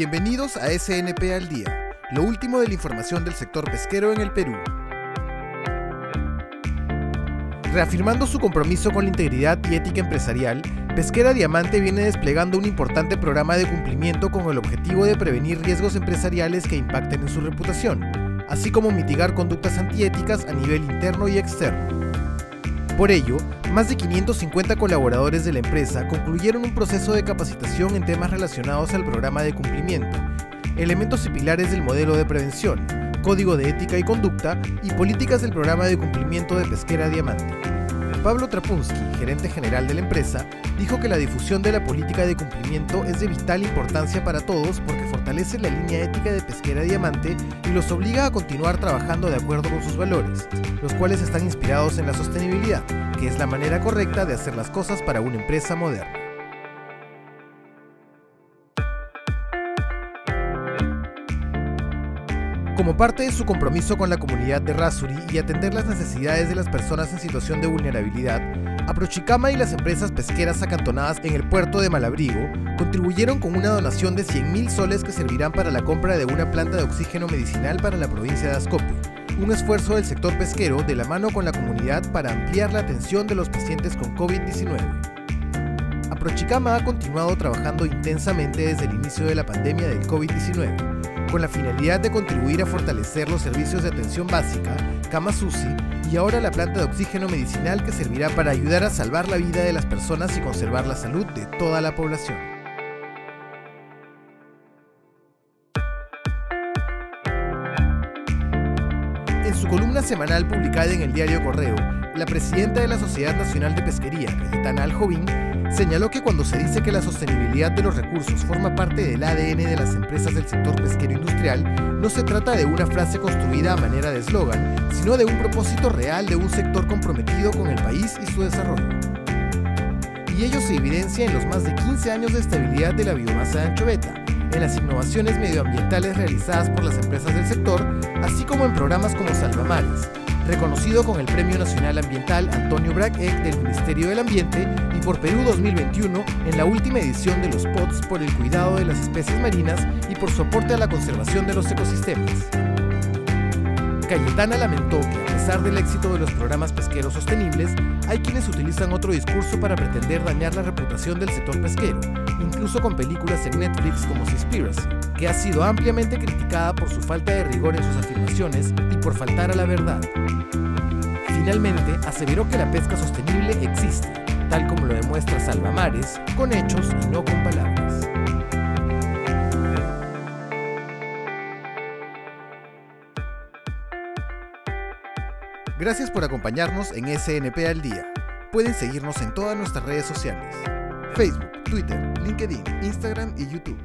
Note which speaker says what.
Speaker 1: Bienvenidos a SNP al Día, lo último de la información del sector pesquero en el Perú. Reafirmando su compromiso con la integridad y ética empresarial, Pesquera Diamante viene desplegando un importante programa de cumplimiento con el objetivo de prevenir riesgos empresariales que impacten en su reputación, así como mitigar conductas antiéticas a nivel interno y externo. Por ello, más de 550 colaboradores de la empresa concluyeron un proceso de capacitación en temas relacionados al programa de cumplimiento, elementos y pilares del modelo de prevención, código de ética y conducta y políticas del programa de cumplimiento de Pesquera Diamante. Pablo Trapunsky, gerente general de la empresa, dijo que la difusión de la política de cumplimiento es de vital importancia para todos porque fortalece la línea ética de Pesquera Diamante y los obliga a continuar trabajando de acuerdo con sus valores, los cuales están inspirados en la sostenibilidad, que es la manera correcta de hacer las cosas para una empresa moderna. Como parte de su compromiso con la comunidad de Rasuri y atender las necesidades de las personas en situación de vulnerabilidad, Aprochicama y las empresas pesqueras acantonadas en el puerto de Malabrigo contribuyeron con una donación de 100.000 soles que servirán para la compra de una planta de oxígeno medicinal para la provincia de Ascope, un esfuerzo del sector pesquero de la mano con la comunidad para ampliar la atención de los pacientes con COVID-19. Aprochicama ha continuado trabajando intensamente desde el inicio de la pandemia del COVID-19 con la finalidad de contribuir a fortalecer los servicios de atención básica, Kama Susi y ahora la planta de oxígeno medicinal que servirá para ayudar a salvar la vida de las personas y conservar la salud de toda la población. En su columna semanal publicada en el diario Correo, la presidenta de la Sociedad Nacional de Pesquería, Cayetana Aljovín, señaló que cuando se dice que la sostenibilidad de los recursos forma parte del ADN de las empresas del sector pesquero industrial, no se trata de una frase construida a manera de eslogan, sino de un propósito real de un sector comprometido con el país y su desarrollo. Y ello se evidencia en los más de 15 años de estabilidad de la biomasa de anchoveta, en las innovaciones medioambientales realizadas por las empresas del sector, así como en programas como Salvamares, reconocido con el Premio Nacional Ambiental Antonio Braque del Ministerio del Ambiente y por Perú 2021 en la última edición de los POTS por el cuidado de las especies marinas y por su aporte a la conservación de los ecosistemas. Cayetana lamentó que, a pesar del éxito de los programas pesqueros sostenibles, hay quienes utilizan otro discurso para pretender dañar la reputación del sector pesquero, incluso con películas en Netflix como Seaspiracy, que ha sido ampliamente criticada por su falta de rigor en sus afirmaciones y por faltar a la verdad. Finalmente, aseveró que la pesca sostenible existe, tal como lo demuestra Salvamares, con hechos y no con palabras. Gracias por acompañarnos en SNP al Día. Pueden seguirnos en todas nuestras redes sociales. Facebook, Twitter, LinkedIn, Instagram y YouTube.